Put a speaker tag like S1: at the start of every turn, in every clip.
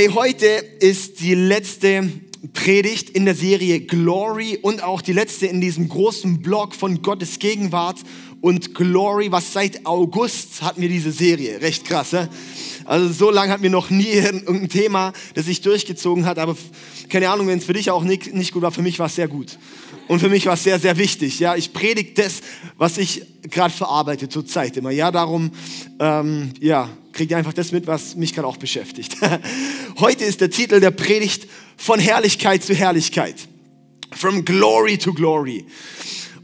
S1: Hey, heute ist die letzte Predigt in der Serie Glory und auch die letzte in diesem großen Blog von Gottes Gegenwart und Glory, was seit August hatten wir diese Serie. Recht krass, ne? Also so lange hatten wir noch nie irgendein Thema, das sich durchgezogen hat, aber keine Ahnung, wenn es für dich auch nicht, nicht gut war, für mich war es sehr gut. Und für mich war es sehr, sehr wichtig. Ja, ich predige das, was ich gerade verarbeite zur Zeit immer. Ja, darum, ähm, ja, kriegt ihr einfach das mit, was mich gerade auch beschäftigt. Heute ist der Titel der Predigt von Herrlichkeit zu Herrlichkeit. From glory to glory.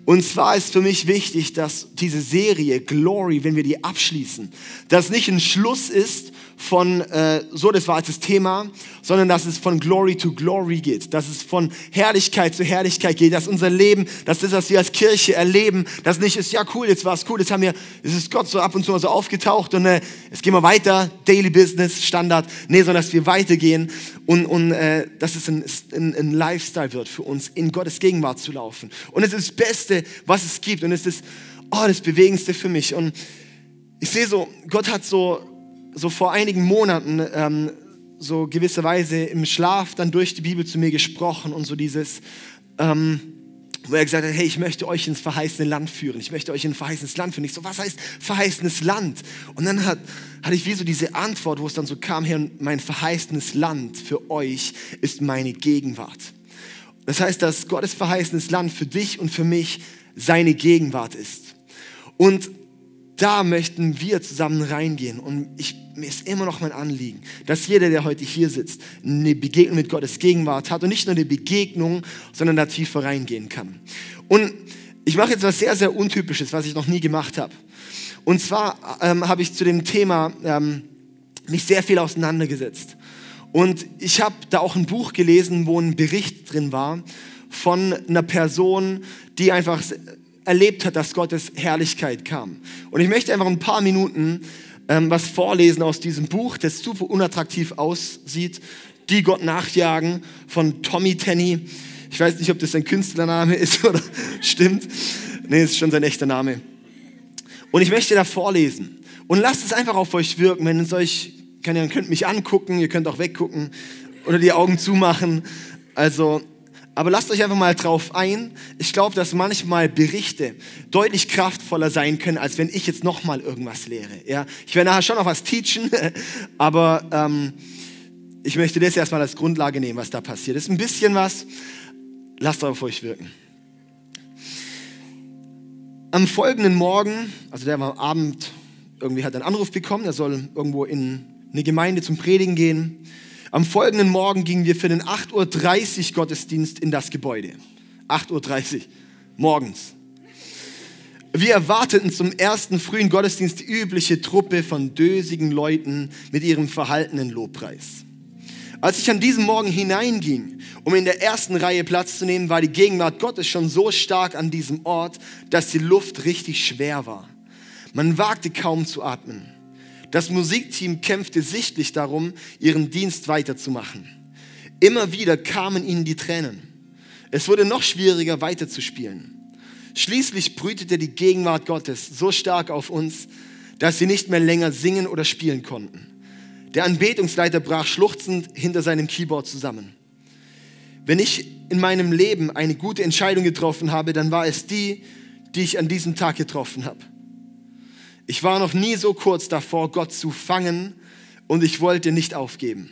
S1: Und zwar ist für mich wichtig, dass diese Serie Glory, wenn wir die abschließen, dass nicht ein Schluss ist von, äh, so das war jetzt das Thema, sondern dass es von Glory to Glory geht, dass es von Herrlichkeit zu Herrlichkeit geht, dass unser Leben, dass das, was wir als Kirche erleben, das nicht ist, ja cool, jetzt war es cool, jetzt haben wir, es ist Gott so ab und zu mal so aufgetaucht und äh, jetzt gehen wir weiter, Daily Business, Standard, nee, sondern dass wir weitergehen und, und äh, dass es ein, ein, ein Lifestyle wird für uns, in Gottes Gegenwart zu laufen. Und es ist das Beste, was es gibt und es ist, oh, das Bewegendste für mich und ich sehe so, Gott hat so so vor einigen Monaten ähm, so gewisserweise im Schlaf dann durch die Bibel zu mir gesprochen und so dieses, ähm, wo er gesagt hat, hey, ich möchte euch ins verheißene Land führen. Ich möchte euch in ein verheißenes Land führen. Ich so, was heißt verheißenes Land? Und dann hat, hatte ich wie so diese Antwort, wo es dann so kam, hey, mein verheißenes Land für euch ist meine Gegenwart. Das heißt, dass Gottes verheißenes Land für dich und für mich seine Gegenwart ist. Und da möchten wir zusammen reingehen. Und ich, mir ist immer noch mein Anliegen, dass jeder, der heute hier sitzt, eine Begegnung mit Gottes Gegenwart hat und nicht nur eine Begegnung, sondern da tiefer reingehen kann. Und ich mache jetzt was sehr, sehr Untypisches, was ich noch nie gemacht habe. Und zwar ähm, habe ich zu dem Thema ähm, mich sehr viel auseinandergesetzt. Und ich habe da auch ein Buch gelesen, wo ein Bericht drin war von einer Person, die einfach erlebt hat, dass Gottes Herrlichkeit kam. Und ich möchte einfach ein paar Minuten ähm, was vorlesen aus diesem Buch, das super unattraktiv aussieht. Die Gott nachjagen von Tommy Tenney. Ich weiß nicht, ob das sein Künstlername ist oder stimmt. Nee, ist schon sein echter Name. Und ich möchte da vorlesen. Und lasst es einfach auf euch wirken. Wenn es euch, kann, ihr könnt mich angucken, ihr könnt auch weggucken oder die Augen zumachen. Also aber lasst euch einfach mal drauf ein. Ich glaube, dass manchmal Berichte deutlich kraftvoller sein können, als wenn ich jetzt nochmal irgendwas lehre. Ja? Ich werde nachher schon noch was teachen, aber ähm, ich möchte das erstmal als Grundlage nehmen, was da passiert. Das ist ein bisschen was. Lasst auf euch wirken. Am folgenden Morgen, also der war am Abend, irgendwie hat einen Anruf bekommen, er soll irgendwo in eine Gemeinde zum Predigen gehen. Am folgenden Morgen gingen wir für den 8.30 Uhr Gottesdienst in das Gebäude. 8.30 Uhr morgens. Wir erwarteten zum ersten frühen Gottesdienst die übliche Truppe von dösigen Leuten mit ihrem verhaltenen Lobpreis. Als ich an diesem Morgen hineinging, um in der ersten Reihe Platz zu nehmen, war die Gegenwart Gottes schon so stark an diesem Ort, dass die Luft richtig schwer war. Man wagte kaum zu atmen. Das Musikteam kämpfte sichtlich darum, ihren Dienst weiterzumachen. Immer wieder kamen ihnen die Tränen. Es wurde noch schwieriger weiterzuspielen. Schließlich brütete die Gegenwart Gottes so stark auf uns, dass sie nicht mehr länger singen oder spielen konnten. Der Anbetungsleiter brach schluchzend hinter seinem Keyboard zusammen. Wenn ich in meinem Leben eine gute Entscheidung getroffen habe, dann war es die, die ich an diesem Tag getroffen habe. Ich war noch nie so kurz davor, Gott zu fangen und ich wollte nicht aufgeben.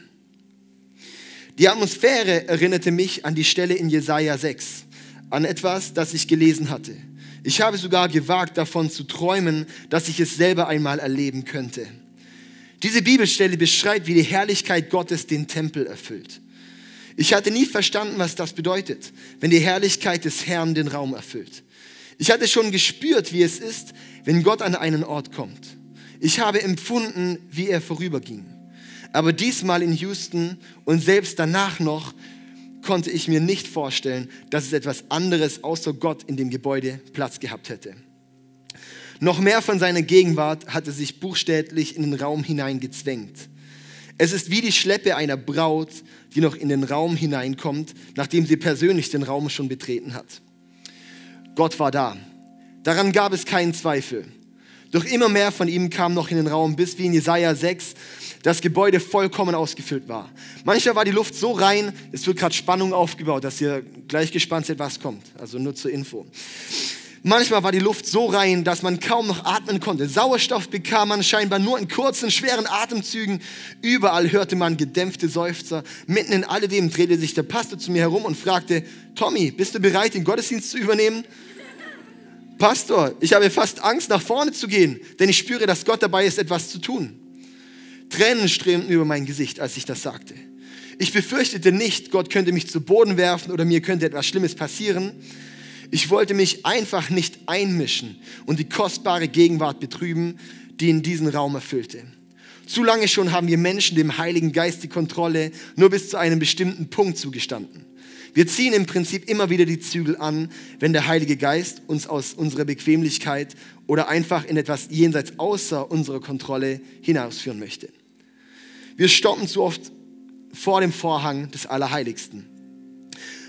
S1: Die Atmosphäre erinnerte mich an die Stelle in Jesaja 6, an etwas, das ich gelesen hatte. Ich habe sogar gewagt, davon zu träumen, dass ich es selber einmal erleben könnte. Diese Bibelstelle beschreibt, wie die Herrlichkeit Gottes den Tempel erfüllt. Ich hatte nie verstanden, was das bedeutet, wenn die Herrlichkeit des Herrn den Raum erfüllt. Ich hatte schon gespürt, wie es ist, wenn Gott an einen Ort kommt. Ich habe empfunden, wie er vorüberging. Aber diesmal in Houston und selbst danach noch konnte ich mir nicht vorstellen, dass es etwas anderes außer Gott in dem Gebäude Platz gehabt hätte. Noch mehr von seiner Gegenwart hatte sich buchstäblich in den Raum hineingezwängt. Es ist wie die Schleppe einer Braut, die noch in den Raum hineinkommt, nachdem sie persönlich den Raum schon betreten hat. Gott war da. Daran gab es keinen Zweifel. Doch immer mehr von ihm kam noch in den Raum, bis wie in Jesaja 6 das Gebäude vollkommen ausgefüllt war. Manchmal war die Luft so rein, es wird gerade Spannung aufgebaut, dass ihr gleich gespannt seid, was kommt. Also nur zur Info. Manchmal war die Luft so rein, dass man kaum noch atmen konnte. Sauerstoff bekam man scheinbar nur in kurzen, schweren Atemzügen. Überall hörte man gedämpfte Seufzer. Mitten in alledem drehte sich der Pastor zu mir herum und fragte, Tommy, bist du bereit, den Gottesdienst zu übernehmen? Pastor, ich habe fast Angst, nach vorne zu gehen, denn ich spüre, dass Gott dabei ist, etwas zu tun. Tränen strömten über mein Gesicht, als ich das sagte. Ich befürchtete nicht, Gott könnte mich zu Boden werfen oder mir könnte etwas Schlimmes passieren. Ich wollte mich einfach nicht einmischen und die kostbare Gegenwart betrüben, die in diesen Raum erfüllte. Zu lange schon haben wir Menschen dem Heiligen Geist die Kontrolle nur bis zu einem bestimmten Punkt zugestanden. Wir ziehen im Prinzip immer wieder die Zügel an, wenn der Heilige Geist uns aus unserer Bequemlichkeit oder einfach in etwas jenseits außer unserer Kontrolle hinausführen möchte. Wir stoppen zu oft vor dem Vorhang des Allerheiligsten.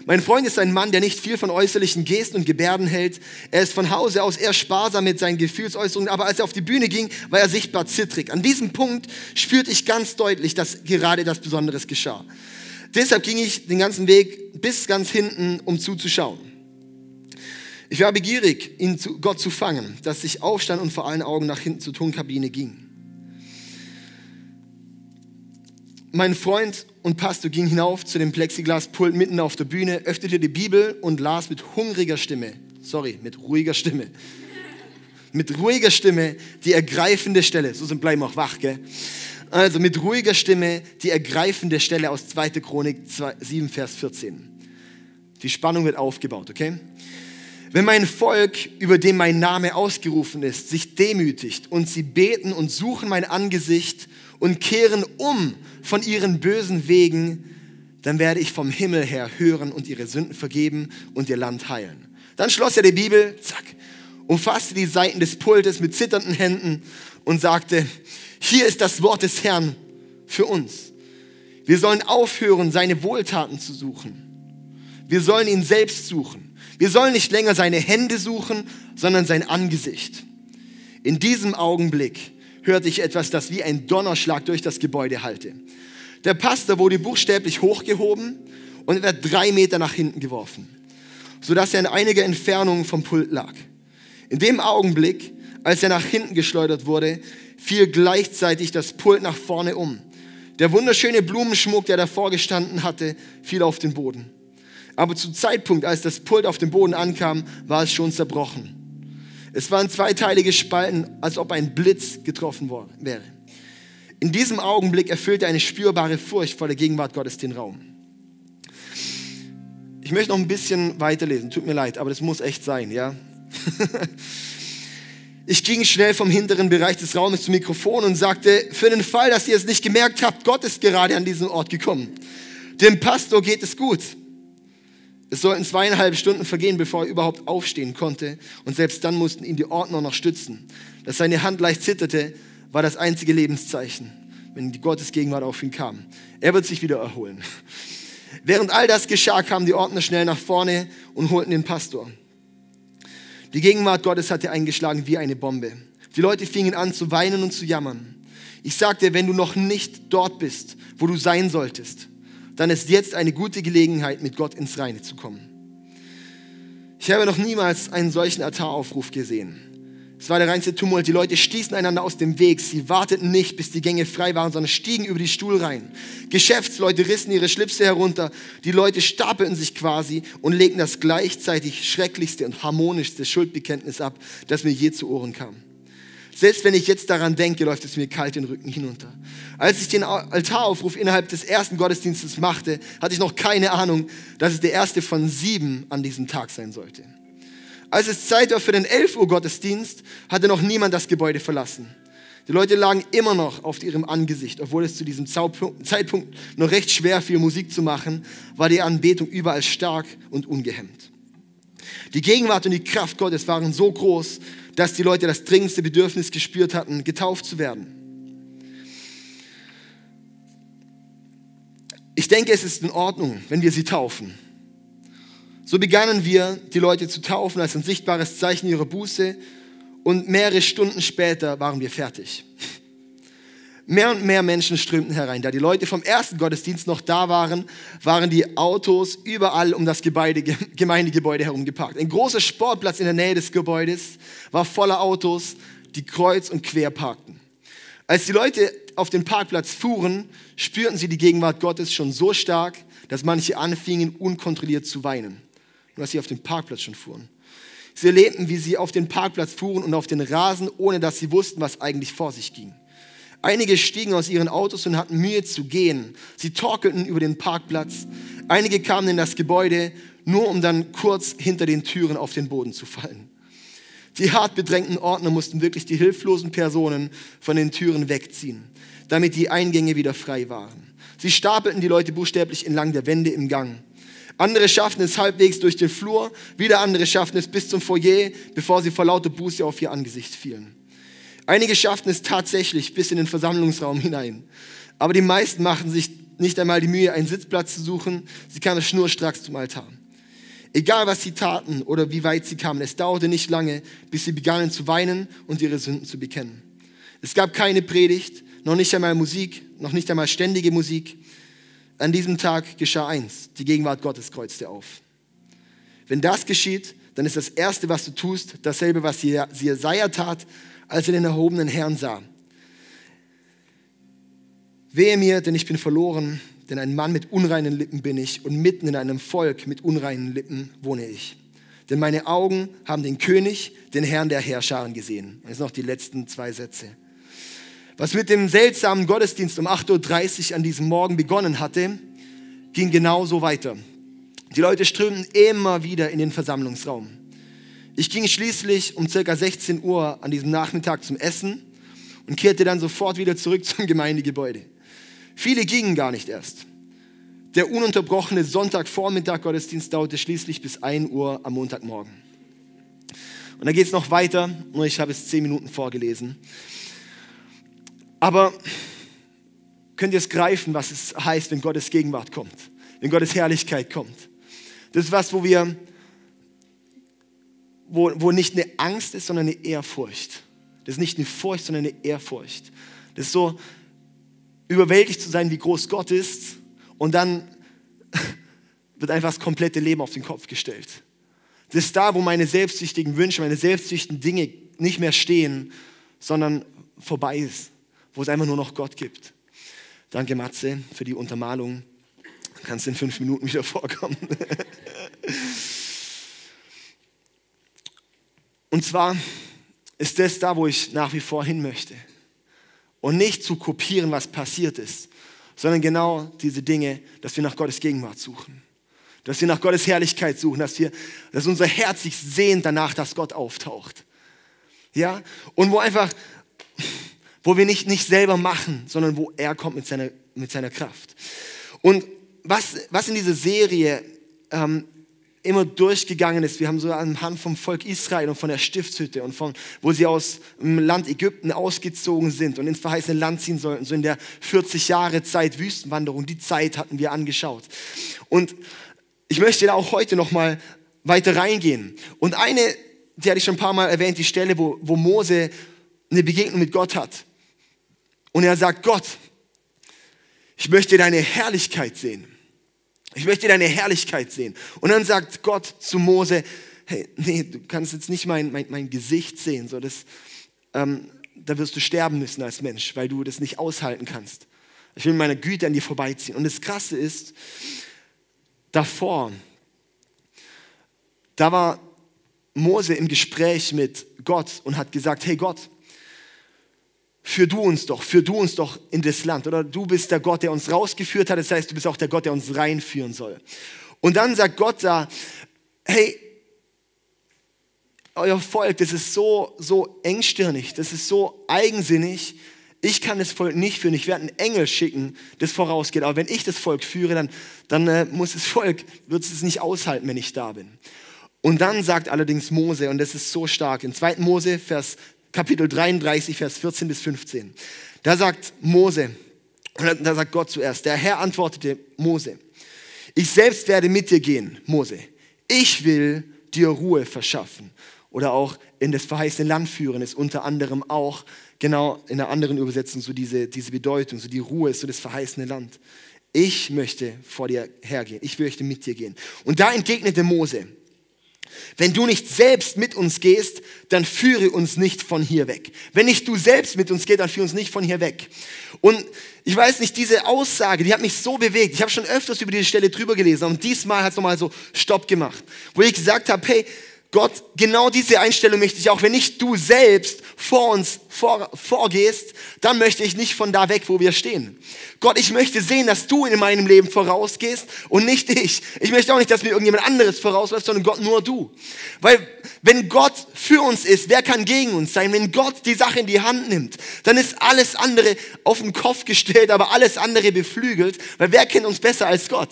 S1: Mein Freund ist ein Mann, der nicht viel von äußerlichen Gesten und Gebärden hält. Er ist von Hause aus eher sparsam mit seinen Gefühlsäußerungen, aber als er auf die Bühne ging, war er sichtbar zittrig. An diesem Punkt spürte ich ganz deutlich, dass gerade das Besonderes geschah. Deshalb ging ich den ganzen Weg bis ganz hinten, um zuzuschauen. Ich war begierig, ihn zu Gott zu fangen, dass ich aufstand und vor allen Augen nach hinten zur Tonkabine ging. Mein Freund und Pastor ging hinauf zu dem Plexiglaspult mitten auf der Bühne, öffnete die Bibel und las mit hungriger Stimme, sorry, mit ruhiger Stimme, mit ruhiger Stimme die ergreifende Stelle, so sind bleiben auch wach, gell? Also mit ruhiger Stimme die ergreifende Stelle aus 2. Chronik 7, Vers 14. Die Spannung wird aufgebaut, okay? Wenn mein Volk, über dem mein Name ausgerufen ist, sich demütigt und sie beten und suchen mein Angesicht und kehren um von ihren bösen Wegen, dann werde ich vom Himmel her hören und ihre Sünden vergeben und ihr Land heilen. Dann schloss er die Bibel, zack, umfasste die Seiten des Pultes mit zitternden Händen und sagte, hier ist das Wort des Herrn für uns. Wir sollen aufhören, seine Wohltaten zu suchen. Wir sollen ihn selbst suchen. Wir sollen nicht länger seine Hände suchen, sondern sein Angesicht. In diesem Augenblick hörte ich etwas, das wie ein Donnerschlag durch das Gebäude hallte. Der Pastor wurde buchstäblich hochgehoben und etwa drei Meter nach hinten geworfen, sodass er in einiger Entfernung vom Pult lag. In dem Augenblick, als er nach hinten geschleudert wurde, fiel gleichzeitig das Pult nach vorne um. Der wunderschöne Blumenschmuck, der davor gestanden hatte, fiel auf den Boden. Aber zum Zeitpunkt, als das Pult auf dem Boden ankam, war es schon zerbrochen. Es waren zweiteilige Spalten, als ob ein Blitz getroffen wäre. In diesem Augenblick erfüllte eine spürbare Furcht vor der Gegenwart Gottes den Raum. Ich möchte noch ein bisschen weiterlesen, tut mir leid, aber das muss echt sein, ja? Ich ging schnell vom hinteren Bereich des Raumes zum Mikrofon und sagte, für den Fall, dass ihr es nicht gemerkt habt, Gott ist gerade an diesen Ort gekommen. Dem Pastor geht es gut. Es sollten zweieinhalb Stunden vergehen, bevor er überhaupt aufstehen konnte. Und selbst dann mussten ihn die Ordner noch stützen. Dass seine Hand leicht zitterte, war das einzige Lebenszeichen, wenn die Gottesgegenwart auf ihn kam. Er wird sich wieder erholen. Während all das geschah, kamen die Ordner schnell nach vorne und holten den Pastor. Die Gegenwart Gottes hatte eingeschlagen wie eine Bombe. Die Leute fingen an zu weinen und zu jammern. Ich sagte, wenn du noch nicht dort bist, wo du sein solltest, dann ist jetzt eine gute Gelegenheit, mit Gott ins Reine zu kommen. Ich habe noch niemals einen solchen Altaraufruf gesehen. Es war der reinste Tumult. Die Leute stießen einander aus dem Weg. Sie warteten nicht, bis die Gänge frei waren, sondern stiegen über die Stuhlreihen. Geschäftsleute rissen ihre Schlipse herunter. Die Leute stapelten sich quasi und legten das gleichzeitig schrecklichste und harmonischste Schuldbekenntnis ab, das mir je zu Ohren kam. Selbst wenn ich jetzt daran denke, läuft es mir kalt den Rücken hinunter. Als ich den Altaraufruf innerhalb des ersten Gottesdienstes machte, hatte ich noch keine Ahnung, dass es der erste von sieben an diesem Tag sein sollte. Als es Zeit war für den 11 Uhr Gottesdienst, hatte noch niemand das Gebäude verlassen. Die Leute lagen immer noch auf ihrem Angesicht, obwohl es zu diesem Zeitpunkt noch recht schwer fiel, Musik zu machen, war die Anbetung überall stark und ungehemmt. Die Gegenwart und die Kraft Gottes waren so groß, dass die Leute das dringendste Bedürfnis gespürt hatten, getauft zu werden. Ich denke, es ist in Ordnung, wenn wir sie taufen. So begannen wir, die Leute zu taufen als ein sichtbares Zeichen ihrer Buße und mehrere Stunden später waren wir fertig. Mehr und mehr Menschen strömten herein. Da die Leute vom ersten Gottesdienst noch da waren, waren die Autos überall um das Gebäude, Gemeindegebäude herum geparkt. Ein großer Sportplatz in der Nähe des Gebäudes war voller Autos, die kreuz und quer parkten. Als die Leute auf den Parkplatz fuhren, spürten sie die Gegenwart Gottes schon so stark, dass manche anfingen, unkontrolliert zu weinen. Nur dass sie auf den Parkplatz schon fuhren. Sie erlebten, wie sie auf den Parkplatz fuhren und auf den Rasen, ohne dass sie wussten, was eigentlich vor sich ging. Einige stiegen aus ihren Autos und hatten Mühe zu gehen. Sie torkelten über den Parkplatz. Einige kamen in das Gebäude, nur um dann kurz hinter den Türen auf den Boden zu fallen. Die hart bedrängten Ordner mussten wirklich die hilflosen Personen von den Türen wegziehen, damit die Eingänge wieder frei waren. Sie stapelten die Leute buchstäblich entlang der Wände im Gang. Andere schafften es halbwegs durch den Flur, wieder andere schafften es bis zum Foyer, bevor sie vor lauter Buße auf ihr Angesicht fielen. Einige schafften es tatsächlich bis in den Versammlungsraum hinein. Aber die meisten machten sich nicht einmal die Mühe, einen Sitzplatz zu suchen. Sie kamen schnurstracks zum Altar. Egal was sie taten oder wie weit sie kamen, es dauerte nicht lange, bis sie begannen zu weinen und ihre Sünden zu bekennen. Es gab keine Predigt, noch nicht einmal Musik, noch nicht einmal ständige Musik. An diesem Tag geschah eins, die Gegenwart Gottes kreuzte auf. Wenn das geschieht, dann ist das Erste, was du tust, dasselbe, was Jesaja tat, als er den erhobenen Herrn sah. Wehe mir, denn ich bin verloren, denn ein Mann mit unreinen Lippen bin ich und mitten in einem Volk mit unreinen Lippen wohne ich. Denn meine Augen haben den König, den Herrn der Herrscharen gesehen. Jetzt noch die letzten zwei Sätze. Was mit dem seltsamen Gottesdienst um 8.30 Uhr an diesem Morgen begonnen hatte, ging genauso weiter. Die Leute strömten immer wieder in den Versammlungsraum. Ich ging schließlich um circa 16 Uhr an diesem Nachmittag zum Essen und kehrte dann sofort wieder zurück zum Gemeindegebäude. Viele gingen gar nicht erst. Der ununterbrochene Sonntagvormittag Gottesdienst dauerte schließlich bis 1 Uhr am Montagmorgen. Und da geht es noch weiter, nur ich habe es zehn Minuten vorgelesen. Aber könnt ihr es greifen, was es heißt, wenn Gottes Gegenwart kommt, wenn Gottes Herrlichkeit kommt? Das ist was, wo wir, wo, wo nicht eine Angst ist, sondern eine Ehrfurcht. Das ist nicht eine Furcht, sondern eine Ehrfurcht. Das ist so, überwältigt zu sein, wie groß Gott ist und dann wird einfach das komplette Leben auf den Kopf gestellt. Das ist da, wo meine selbstsüchtigen Wünsche, meine selbstsüchtigen Dinge nicht mehr stehen, sondern vorbei ist wo es einfach nur noch Gott gibt. Danke, Matze, für die Untermalung. Du kannst in fünf Minuten wieder vorkommen. Und zwar ist das da, wo ich nach wie vor hin möchte. Und nicht zu kopieren, was passiert ist, sondern genau diese Dinge, dass wir nach Gottes Gegenwart suchen. Dass wir nach Gottes Herrlichkeit suchen, dass, wir, dass unser Herz sich sehnt danach, dass Gott auftaucht. Ja? Und wo einfach wo wir nicht, nicht selber machen, sondern wo er kommt mit seiner, mit seiner Kraft. Und was, was in dieser Serie ähm, immer durchgegangen ist, wir haben so anhand vom Volk Israel und von der Stiftshütte und von, wo sie aus dem Land Ägypten ausgezogen sind und ins verheißene Land ziehen sollten, so in der 40 Jahre Zeit Wüstenwanderung, die Zeit hatten wir angeschaut. Und ich möchte da auch heute nochmal weiter reingehen. Und eine, die hatte ich schon ein paar Mal erwähnt, die Stelle, wo, wo Mose eine Begegnung mit Gott hat. Und er sagt, Gott, ich möchte deine Herrlichkeit sehen. Ich möchte deine Herrlichkeit sehen. Und dann sagt Gott zu Mose, hey, nee, du kannst jetzt nicht mein, mein, mein Gesicht sehen, so das, ähm, da wirst du sterben müssen als Mensch, weil du das nicht aushalten kannst. Ich will mit meiner Güte an dir vorbeiziehen. Und das Krasse ist, davor, da war Mose im Gespräch mit Gott und hat gesagt, hey Gott, führ du uns doch, führ du uns doch in das Land. Oder du bist der Gott, der uns rausgeführt hat. Das heißt, du bist auch der Gott, der uns reinführen soll. Und dann sagt Gott da, hey, euer Volk, das ist so, so engstirnig, das ist so eigensinnig. Ich kann das Volk nicht führen. Ich werde einen Engel schicken, das vorausgeht. Aber wenn ich das Volk führe, dann, dann äh, muss das Volk, wird es nicht aushalten, wenn ich da bin. Und dann sagt allerdings Mose, und das ist so stark, in 2. Mose, Vers Kapitel 33, Vers 14 bis 15. Da sagt Mose, da sagt Gott zuerst, der Herr antwortete Mose, ich selbst werde mit dir gehen, Mose. Ich will dir Ruhe verschaffen. oder auch in das verheißene Land führen, ist unter anderem auch genau in einer anderen Übersetzung so diese, diese Bedeutung, so die Ruhe ist so das verheißene Land. Ich möchte vor dir hergehen, ich möchte mit dir gehen. Und da entgegnete Mose, wenn du nicht selbst mit uns gehst, dann führe uns nicht von hier weg. Wenn nicht du selbst mit uns gehst, dann führe uns nicht von hier weg. Und ich weiß nicht, diese Aussage, die hat mich so bewegt. Ich habe schon öfters über diese Stelle drüber gelesen und diesmal hat es nochmal so Stopp gemacht, wo ich gesagt habe, hey, Gott, genau diese Einstellung möchte ich auch. Wenn nicht du selbst vor uns vor, vorgehst, dann möchte ich nicht von da weg, wo wir stehen. Gott, ich möchte sehen, dass du in meinem Leben vorausgehst und nicht ich. Ich möchte auch nicht, dass mir irgendjemand anderes vorausläuft, sondern Gott nur du. Weil wenn Gott für uns ist, wer kann gegen uns sein? Wenn Gott die Sache in die Hand nimmt, dann ist alles andere auf den Kopf gestellt, aber alles andere beflügelt, weil wer kennt uns besser als Gott?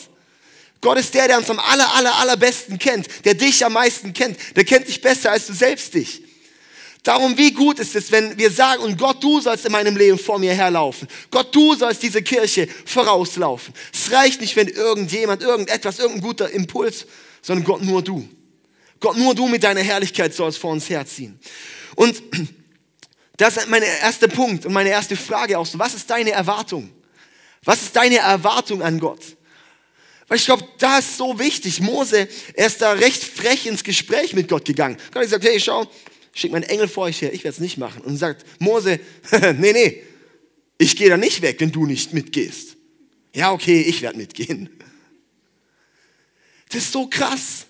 S1: Gott ist der, der uns am aller, aller, allerbesten kennt, der dich am meisten kennt. Der kennt dich besser als du selbst dich. Darum, wie gut ist es, wenn wir sagen, und Gott, du sollst in meinem Leben vor mir herlaufen. Gott, du sollst diese Kirche vorauslaufen. Es reicht nicht, wenn irgendjemand, irgendetwas, irgendein guter Impuls, sondern Gott, nur du. Gott, nur du mit deiner Herrlichkeit sollst vor uns herziehen. Und das ist mein erster Punkt und meine erste Frage auch so. Was ist deine Erwartung? Was ist deine Erwartung an Gott? Weil ich glaube, da ist so wichtig. Mose, er ist da recht frech ins Gespräch mit Gott gegangen. Gott hat gesagt, hey, schau, schick meinen Engel vor euch her, ich werde es nicht machen. Und sagt, Mose, nee, nee, ich gehe da nicht weg, wenn du nicht mitgehst. Ja, okay, ich werde mitgehen. Das ist so krass.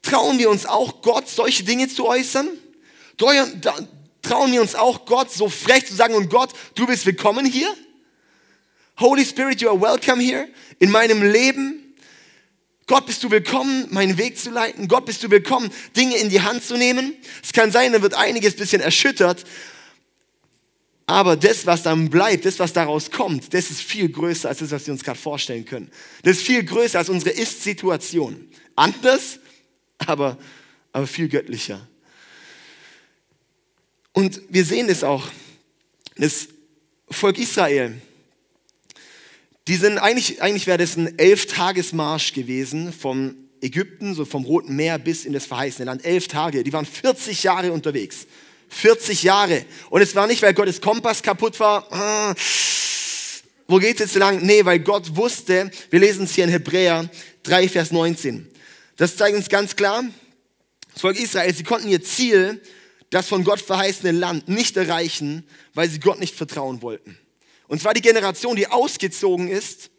S1: Trauen wir uns auch Gott, solche Dinge zu äußern? Trauen wir uns auch Gott, so frech zu sagen, und Gott, du bist willkommen hier? Holy Spirit, you are welcome here in meinem Leben. Gott, bist du willkommen, meinen Weg zu leiten. Gott, bist du willkommen, Dinge in die Hand zu nehmen. Es kann sein, da wird einiges ein bisschen erschüttert. Aber das, was dann bleibt, das, was daraus kommt, das ist viel größer als das, was wir uns gerade vorstellen können. Das ist viel größer als unsere Ist-Situation. Anders, aber, aber viel göttlicher. Und wir sehen es auch. Das Volk Israel, die sind eigentlich, eigentlich wäre das ein Elf-Tagesmarsch gewesen vom Ägypten, so vom Roten Meer bis in das verheißene Land. Elf Tage. Die waren 40 Jahre unterwegs. 40 Jahre. Und es war nicht, weil Gottes Kompass kaputt war. Ah, wo geht es jetzt lang? Nee, weil Gott wusste, wir lesen es hier in Hebräer 3, Vers 19. Das zeigt uns ganz klar, das Volk Israel, sie konnten ihr Ziel, das von Gott verheißene Land, nicht erreichen, weil sie Gott nicht vertrauen wollten. Und zwar die Generation, die ausgezogen ist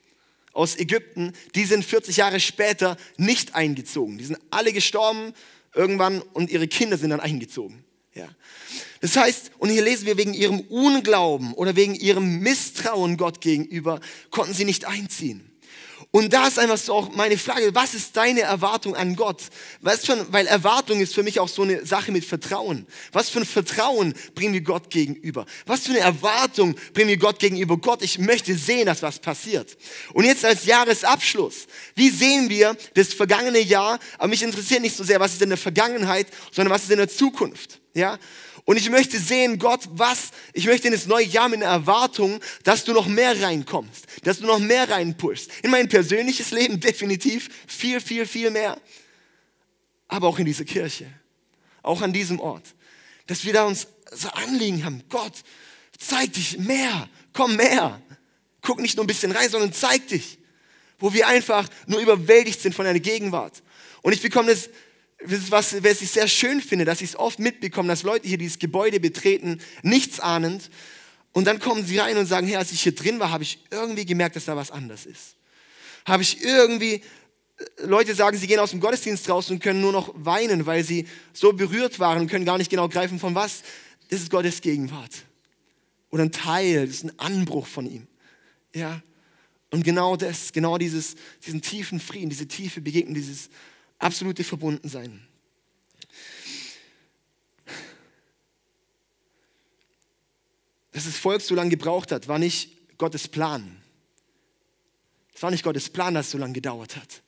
S1: aus Ägypten, die sind 40 Jahre später nicht eingezogen. Die sind alle gestorben irgendwann und ihre Kinder sind dann eingezogen. Ja. Das heißt, und hier lesen wir, wegen ihrem Unglauben oder wegen ihrem Misstrauen Gott gegenüber, konnten sie nicht einziehen. Und da ist einfach so auch meine Frage, was ist deine Erwartung an Gott? Für ein, weil Erwartung ist für mich auch so eine Sache mit Vertrauen. Was für ein Vertrauen bringen wir Gott gegenüber? Was für eine Erwartung bringen wir Gott gegenüber? Gott, ich möchte sehen, dass was passiert. Und jetzt als Jahresabschluss, wie sehen wir das vergangene Jahr? Aber mich interessiert nicht so sehr, was ist in der Vergangenheit, sondern was ist in der Zukunft. Ja? Und ich möchte sehen, Gott, was, ich möchte in das neue Jahr mit einer Erwartung, dass du noch mehr reinkommst, dass du noch mehr reinpushst. In mein persönliches Leben definitiv viel, viel, viel mehr. Aber auch in diese Kirche, auch an diesem Ort. Dass wir da uns so Anliegen haben, Gott, zeig dich mehr, komm mehr. Guck nicht nur ein bisschen rein, sondern zeig dich. Wo wir einfach nur überwältigt sind von deiner Gegenwart. Und ich bekomme das was, was ich sehr schön finde, dass ich es oft mitbekomme, dass Leute hier dieses Gebäude betreten, nichts ahnend, und dann kommen sie rein und sagen, hey, als ich hier drin war, habe ich irgendwie gemerkt, dass da was anders ist. Habe ich irgendwie, äh, Leute sagen, sie gehen aus dem Gottesdienst raus und können nur noch weinen, weil sie so berührt waren und können gar nicht genau greifen, von was. Das ist Gottes Gegenwart. Oder ein Teil, das ist ein Anbruch von ihm. Ja. Und genau das, genau dieses, diesen tiefen Frieden, diese tiefe Begegnung, dieses absolute Verbundensein. Dass das Volk so lange gebraucht hat, war nicht Gottes Plan. Es war nicht Gottes Plan, dass es so lange gedauert hat.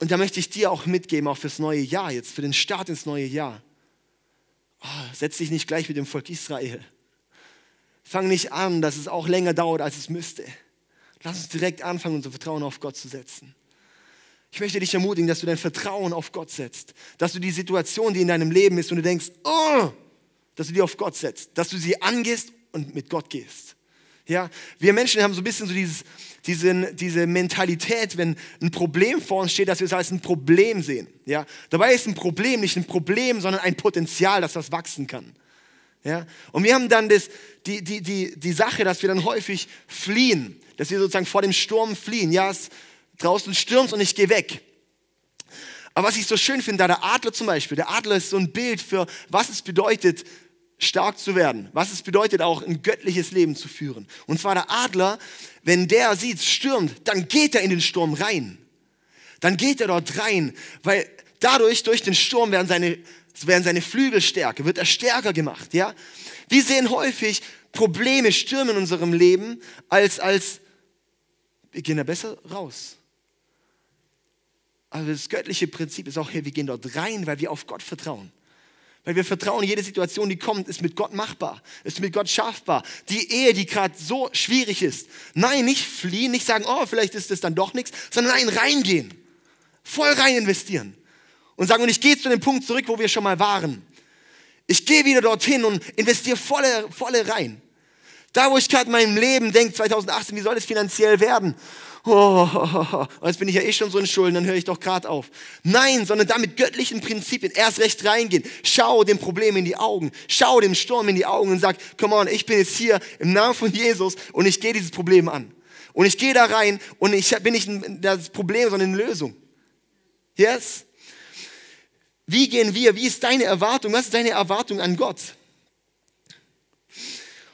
S1: Und da möchte ich dir auch mitgeben, auch fürs neue Jahr jetzt, für den Start ins neue Jahr. Oh, setz dich nicht gleich mit dem Volk Israel. Fang nicht an, dass es auch länger dauert, als es müsste. Lass uns direkt anfangen, unser Vertrauen auf Gott zu setzen. Ich möchte dich ermutigen, dass du dein Vertrauen auf Gott setzt. Dass du die Situation, die in deinem Leben ist, und du denkst, oh, dass du die auf Gott setzt. Dass du sie angehst und mit Gott gehst. Ja, wir Menschen haben so ein bisschen so dieses, diese, diese Mentalität, wenn ein Problem vor uns steht, dass wir es als ein Problem sehen. Ja, dabei ist ein Problem nicht ein Problem, sondern ein Potenzial, dass das wachsen kann. Ja, und wir haben dann das, die, die, die, die Sache, dass wir dann häufig fliehen, dass wir sozusagen vor dem Sturm fliehen. Ja, es draußen stürmt und ich gehe weg. Aber was ich so schön finde, da der Adler zum Beispiel, der Adler ist so ein Bild für, was es bedeutet, stark zu werden, was es bedeutet, auch ein göttliches Leben zu führen. Und zwar der Adler, wenn der sieht, es stürmt, dann geht er in den Sturm rein. Dann geht er dort rein, weil dadurch, durch den Sturm werden seine, werden seine Flügel stärker, wird er stärker gemacht. Ja? Wir sehen häufig Probleme, Stürme in unserem Leben als, als wir gehen da besser raus. Aber das göttliche Prinzip ist auch, hey, wir gehen dort rein, weil wir auf Gott vertrauen. Weil wir vertrauen, jede Situation, die kommt, ist mit Gott machbar, ist mit Gott schaffbar. Die Ehe, die gerade so schwierig ist. Nein, nicht fliehen, nicht sagen, oh, vielleicht ist das dann doch nichts, sondern nein, reingehen. Voll rein investieren. Und sagen, und ich gehe zu dem Punkt zurück, wo wir schon mal waren. Ich gehe wieder dorthin und investiere volle, volle rein. Da, wo ich gerade in meinem Leben denke, 2018, wie soll es finanziell werden? oh, jetzt bin ich ja eh schon so in Schulden, dann höre ich doch gerade auf. Nein, sondern da mit göttlichen Prinzipien erst recht reingehen. Schau dem Problem in die Augen, schau dem Sturm in die Augen und sag, come on, ich bin jetzt hier im Namen von Jesus und ich gehe dieses Problem an. Und ich gehe da rein und ich bin nicht das Problem, sondern eine Lösung. Yes? Wie gehen wir? Wie ist deine Erwartung? Was ist deine Erwartung an Gott?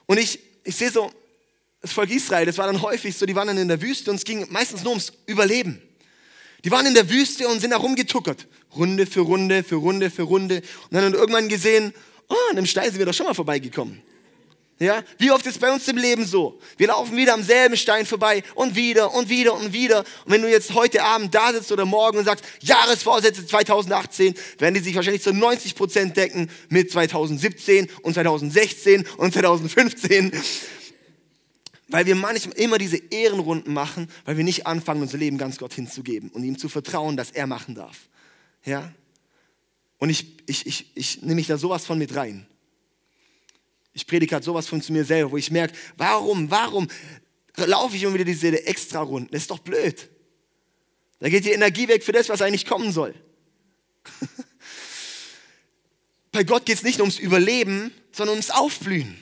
S1: Und ich, ich sehe so, das Volk Israel, das war dann häufig so, die waren dann in der Wüste und es ging meistens nur ums Überleben. Die waren in der Wüste und sind da rumgetuckert. Runde für Runde, für Runde, für Runde. Und dann haben irgendwann gesehen, oh, an dem Stein sind wir doch schon mal vorbeigekommen. Ja, wie oft ist bei uns im Leben so? Wir laufen wieder am selben Stein vorbei und wieder und wieder und wieder. Und wenn du jetzt heute Abend da sitzt oder morgen und sagst, Jahresvorsätze 2018, werden die sich wahrscheinlich zu 90 Prozent decken mit 2017 und 2016 und 2015 weil wir manchmal immer diese Ehrenrunden machen, weil wir nicht anfangen, unser Leben ganz Gott hinzugeben und ihm zu vertrauen, dass er machen darf. Ja? Und ich, ich, ich, ich nehme mich da sowas von mit rein. Ich predige halt sowas von zu mir selber, wo ich merke, warum, warum laufe ich immer wieder diese Extra-Runden? Das ist doch blöd. Da geht die Energie weg für das, was eigentlich kommen soll. Bei Gott geht es nicht ums Überleben, sondern ums Aufblühen.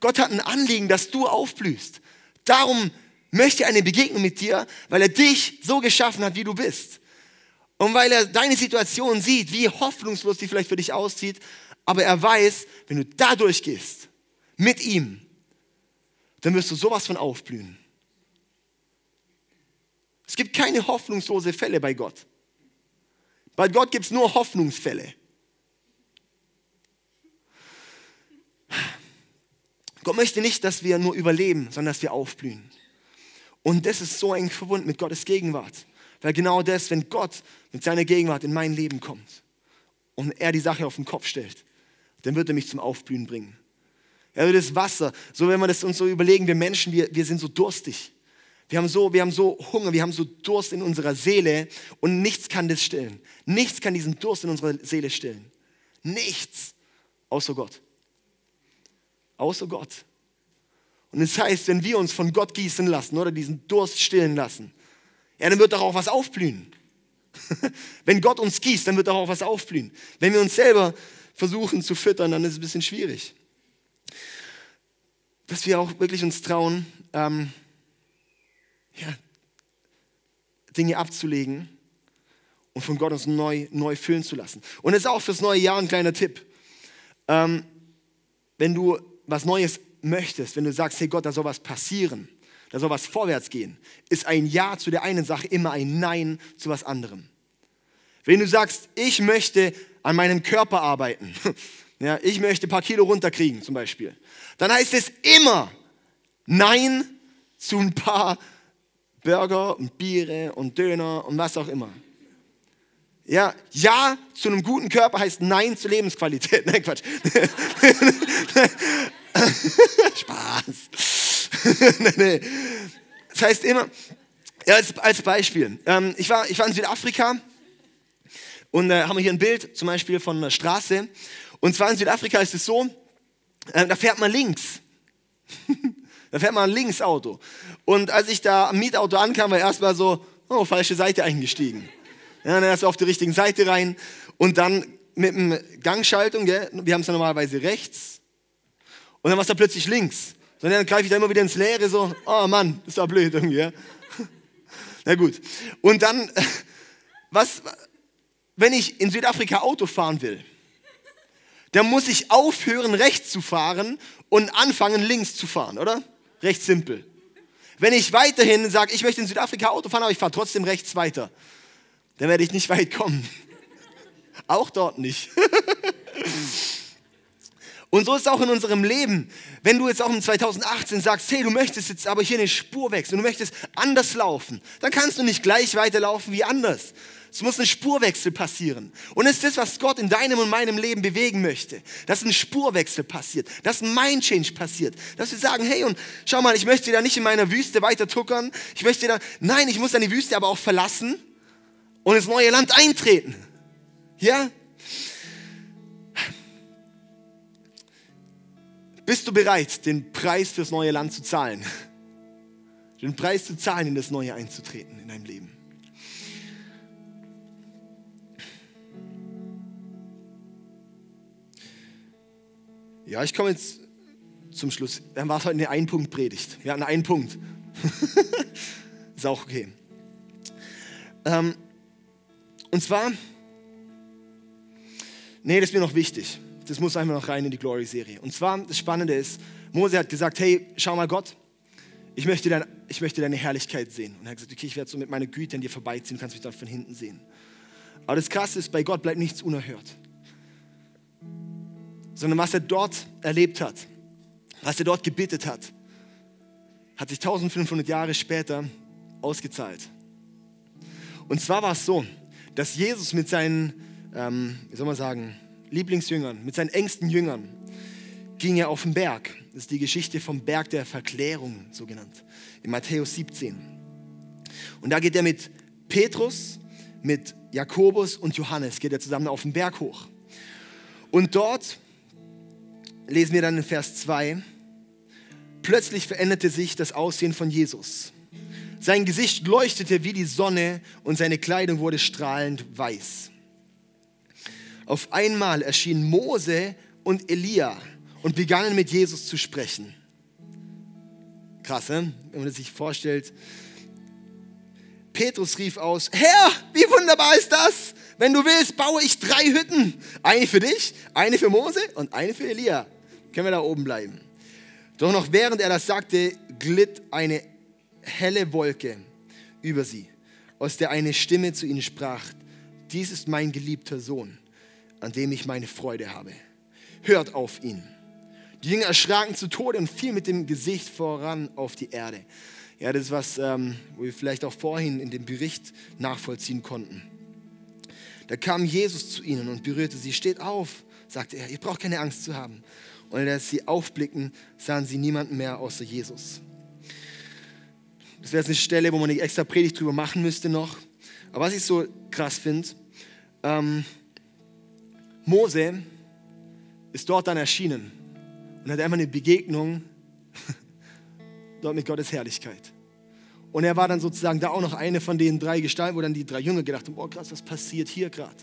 S1: Gott hat ein Anliegen, dass du aufblühst. Darum möchte er eine Begegnung mit dir, weil er dich so geschaffen hat, wie du bist. Und weil er deine Situation sieht, wie hoffnungslos die vielleicht für dich aussieht, aber er weiß, wenn du da durchgehst, mit ihm, dann wirst du sowas von aufblühen. Es gibt keine hoffnungslose Fälle bei Gott. Bei Gott gibt es nur Hoffnungsfälle. Gott möchte nicht, dass wir nur überleben, sondern dass wir aufblühen. Und das ist so eng verbunden mit Gottes Gegenwart. Weil genau das, wenn Gott mit seiner Gegenwart in mein Leben kommt und er die Sache auf den Kopf stellt, dann wird er mich zum Aufblühen bringen. Er wird das Wasser, so wenn wir das uns so überlegen, wir Menschen, wir, wir sind so durstig. Wir haben, so, wir haben so Hunger, wir haben so Durst in unserer Seele und nichts kann das stillen. Nichts kann diesen Durst in unserer Seele stillen. Nichts, außer Gott außer Gott. Und das heißt, wenn wir uns von Gott gießen lassen oder diesen Durst stillen lassen, ja, dann wird doch auch was aufblühen. wenn Gott uns gießt, dann wird doch auch was aufblühen. Wenn wir uns selber versuchen zu füttern, dann ist es ein bisschen schwierig. Dass wir auch wirklich uns trauen, ähm, ja, Dinge abzulegen und von Gott uns neu, neu füllen zu lassen. Und das ist auch fürs neue Jahr ein kleiner Tipp. Ähm, wenn du was Neues möchtest, wenn du sagst, hey Gott, da soll was passieren, da soll was vorwärts gehen, ist ein Ja zu der einen Sache immer ein Nein zu was anderem. Wenn du sagst, ich möchte an meinem Körper arbeiten, ja, ich möchte ein paar Kilo runterkriegen zum Beispiel, dann heißt es immer Nein zu ein paar Burger und Biere und Döner und was auch immer. Ja, ja zu einem guten Körper heißt Nein zur Lebensqualität. Nein, Quatsch. Spaß. nee, nee. Das heißt immer, Ja, als, als Beispiel. Ähm, ich, war, ich war in Südafrika und äh, haben wir hier ein Bild zum Beispiel von einer Straße. Und zwar in Südafrika ist es so, äh, da fährt man links. da fährt man ein Linksauto. Und als ich da am Mietauto ankam, war erstmal so, oh, falsche Seite eingestiegen. Ja, dann erst auf die richtige Seite rein und dann mit dem Gangschaltung, gell, wir haben es ja normalerweise rechts und dann war es da plötzlich links. Und dann greife ich da immer wieder ins Leere, so, oh Mann, das war blöd irgendwie. Ja. Na gut. Und dann, was, wenn ich in Südafrika Auto fahren will, dann muss ich aufhören, rechts zu fahren und anfangen, links zu fahren, oder? Recht simpel. Wenn ich weiterhin sage, ich möchte in Südafrika Auto fahren, aber ich fahre trotzdem rechts weiter, dann werde ich nicht weit kommen. Auch dort nicht. Und so ist es auch in unserem Leben. Wenn du jetzt auch im 2018 sagst, hey, du möchtest jetzt aber hier eine Spur wechseln, du möchtest anders laufen, dann kannst du nicht gleich weiterlaufen wie anders. Es muss ein Spurwechsel passieren. Und es ist das, was Gott in deinem und meinem Leben bewegen möchte. Dass ein Spurwechsel passiert, dass ein Mind-Change passiert. Dass wir sagen, hey, und schau mal, ich möchte da nicht in meiner Wüste weiter tuckern. Ich möchte da, nein, ich muss dann die Wüste aber auch verlassen und ins neue Land eintreten. Ja? Bist du bereit, den Preis fürs neue Land zu zahlen? Den Preis zu zahlen, in das Neue einzutreten in deinem Leben? Ja, ich komme jetzt zum Schluss. Dann war es heute eine Ein-Punkt-Predigt. Wir hatten einen Punkt. Ist auch okay. Ähm, und zwar, nee, das ist mir noch wichtig das muss einfach noch rein in die Glory-Serie. Und zwar, das Spannende ist, Mose hat gesagt, hey, schau mal Gott, ich möchte, dein, ich möchte deine Herrlichkeit sehen. Und er hat gesagt, okay, ich werde so mit meiner Güte an dir vorbeiziehen, du kannst mich dann von hinten sehen. Aber das Krasse ist, bei Gott bleibt nichts unerhört. Sondern was er dort erlebt hat, was er dort gebittet hat, hat sich 1500 Jahre später ausgezahlt. Und zwar war es so, dass Jesus mit seinen, ähm, wie soll man sagen, Lieblingsjüngern, mit seinen engsten Jüngern, ging er auf den Berg. Das ist die Geschichte vom Berg der Verklärung, so genannt, in Matthäus 17. Und da geht er mit Petrus, mit Jakobus und Johannes, geht er zusammen auf den Berg hoch. Und dort lesen wir dann in Vers 2, plötzlich veränderte sich das Aussehen von Jesus. Sein Gesicht leuchtete wie die Sonne und seine Kleidung wurde strahlend weiß. Auf einmal erschienen Mose und Elia und begannen mit Jesus zu sprechen. Krass, ne? wenn man sich vorstellt. Petrus rief aus, Herr, wie wunderbar ist das? Wenn du willst, baue ich drei Hütten. Eine für dich, eine für Mose und eine für Elia. Können wir da oben bleiben. Doch noch während er das sagte, glitt eine helle Wolke über sie, aus der eine Stimme zu ihnen sprach, dies ist mein geliebter Sohn, an dem ich meine Freude habe. Hört auf ihn. Die Jünger erschraken zu Tode und fielen mit dem Gesicht voran auf die Erde. Ja, das ist was, ähm, wo wir vielleicht auch vorhin in dem Bericht nachvollziehen konnten. Da kam Jesus zu ihnen und berührte sie. Steht auf, sagte er, ihr braucht keine Angst zu haben. Und als sie aufblicken, sahen sie niemanden mehr außer Jesus. Das wäre jetzt eine Stelle, wo man eine extra Predigt drüber machen müsste noch. Aber was ich so krass finde, ähm, Mose ist dort dann erschienen und hat einfach eine Begegnung dort mit Gottes Herrlichkeit. Und er war dann sozusagen da auch noch eine von den drei Gestalten, wo dann die drei Jünger gedacht haben, boah krass, was passiert hier gerade?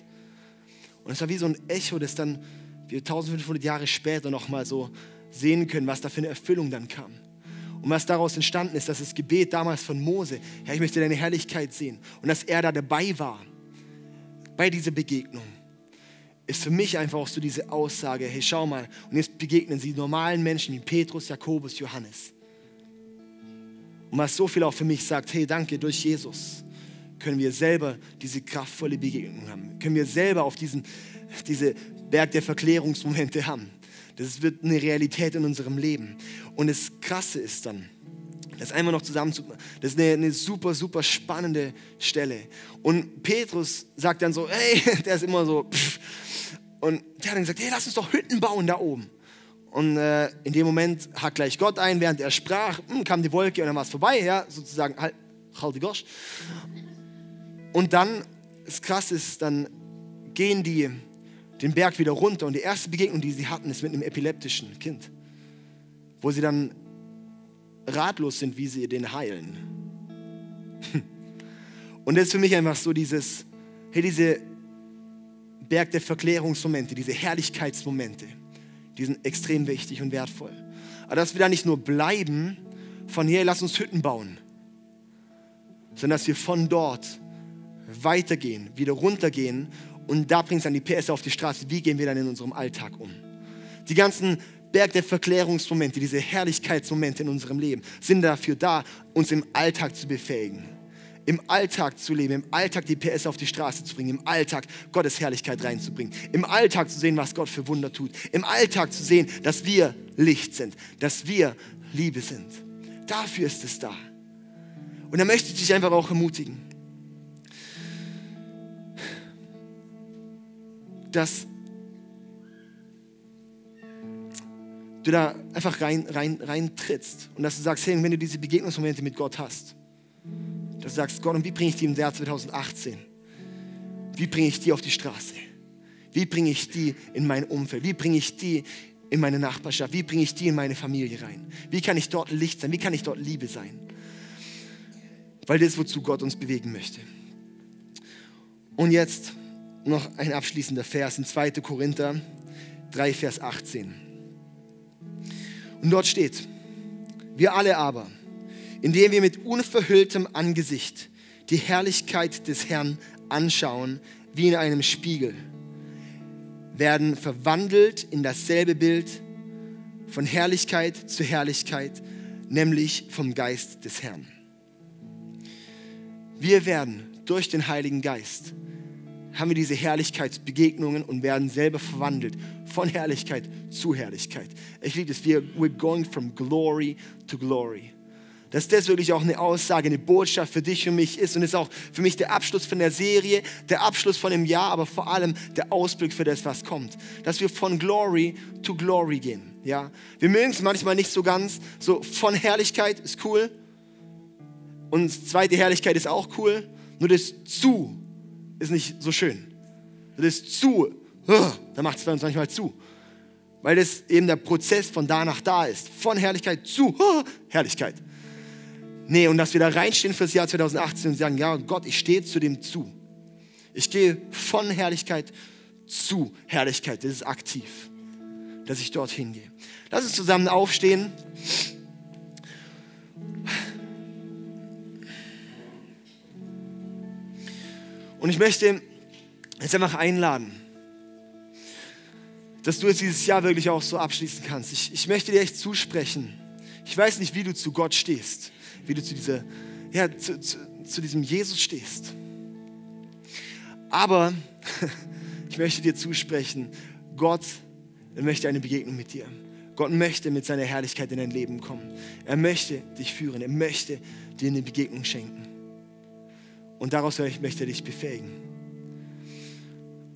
S1: Und es war wie so ein Echo, das dann wir 1500 Jahre später nochmal so sehen können, was da für eine Erfüllung dann kam. Und was daraus entstanden ist, dass das Gebet damals von Mose, Herr, ich möchte deine Herrlichkeit sehen. Und dass er da dabei war bei dieser Begegnung ist für mich einfach auch so diese Aussage, hey, schau mal, und jetzt begegnen sie normalen Menschen wie Petrus, Jakobus, Johannes. Und was so viel auch für mich sagt, hey, danke, durch Jesus können wir selber diese kraftvolle Begegnung haben. Können wir selber auf diesen diese Berg der Verklärungsmomente haben. Das wird eine Realität in unserem Leben. Und das Krasse ist dann, das einmal noch zusammen zu, das ist eine, eine, super, super spannende Stelle. Und Petrus sagt dann so, hey, der ist immer so, pff, und der hat dann gesagt, hey, lass uns doch Hütten bauen da oben. Und äh, in dem Moment hat gleich Gott ein, während er sprach, mh, hm, kam die Wolke und dann war es vorbei, ja, sozusagen halt Halte Gosch. Und dann, das Krasse ist, dann gehen die den Berg wieder runter und die erste Begegnung, die sie hatten, ist mit einem epileptischen Kind, wo sie dann ratlos sind, wie sie den heilen. Und das ist für mich einfach so dieses, hey, diese Berg der Verklärungsmomente, diese Herrlichkeitsmomente, die sind extrem wichtig und wertvoll. Aber dass wir da nicht nur bleiben von hier, lass uns Hütten bauen, sondern dass wir von dort weitergehen, wieder runtergehen und da bringst du dann die PS auf die Straße. Wie gehen wir dann in unserem Alltag um? Die ganzen Berg der Verklärungsmomente, diese Herrlichkeitsmomente in unserem Leben sind dafür da, uns im Alltag zu befähigen. Im Alltag zu leben, im Alltag die PS auf die Straße zu bringen, im Alltag Gottes Herrlichkeit reinzubringen, im Alltag zu sehen, was Gott für Wunder tut, im Alltag zu sehen, dass wir Licht sind, dass wir Liebe sind. Dafür ist es da. Und da möchte ich dich einfach auch ermutigen. Dass du da einfach rein, rein, rein trittst und dass du sagst, hey, wenn du diese Begegnungsmomente mit Gott hast, dass du sagst, Gott, und wie bringe ich die im Jahr 2018? Wie bringe ich die auf die Straße? Wie bringe ich die in mein Umfeld? Wie bringe ich die in meine Nachbarschaft? Wie bringe ich die in meine Familie rein? Wie kann ich dort Licht sein? Wie kann ich dort Liebe sein? Weil das ist, wozu Gott uns bewegen möchte. Und jetzt noch ein abschließender Vers in 2. Korinther 3, Vers 18. Und dort steht, wir alle aber, indem wir mit unverhülltem Angesicht die Herrlichkeit des Herrn anschauen, wie in einem Spiegel, werden verwandelt in dasselbe Bild von Herrlichkeit zu Herrlichkeit, nämlich vom Geist des Herrn. Wir werden durch den Heiligen Geist haben wir diese Herrlichkeitsbegegnungen und werden selber verwandelt von Herrlichkeit zu Herrlichkeit. Ich liebe es, wir, we're going from glory to glory. Dass das wirklich auch eine Aussage, eine Botschaft für dich und mich ist und ist auch für mich der Abschluss von der Serie, der Abschluss von dem Jahr, aber vor allem der Ausblick für das, was kommt. Dass wir von Glory to Glory gehen. Ja? Wir mögen es manchmal nicht so ganz, so von Herrlichkeit ist cool und zweite Herrlichkeit ist auch cool, nur das zu ist nicht so schön. Das ist zu, da macht es bei uns manchmal zu. Weil das eben der Prozess von da nach da ist. Von Herrlichkeit zu Herrlichkeit. Nee, und dass wir da reinstehen fürs Jahr 2018 und sagen, ja Gott, ich stehe zu dem zu. Ich gehe von Herrlichkeit zu Herrlichkeit. Das ist aktiv, dass ich dorthin gehe. Lass uns zusammen aufstehen. Und ich möchte jetzt einfach einladen, dass du jetzt dieses Jahr wirklich auch so abschließen kannst. Ich, ich möchte dir echt zusprechen. Ich weiß nicht, wie du zu Gott stehst, wie du zu, dieser, ja, zu, zu, zu diesem Jesus stehst. Aber ich möchte dir zusprechen, Gott möchte eine Begegnung mit dir. Gott möchte mit seiner Herrlichkeit in dein Leben kommen. Er möchte dich führen. Er möchte dir eine Begegnung schenken. Und daraus möchte er dich befähigen.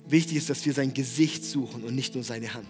S1: Wichtig ist, dass wir sein Gesicht suchen und nicht nur seine Hand.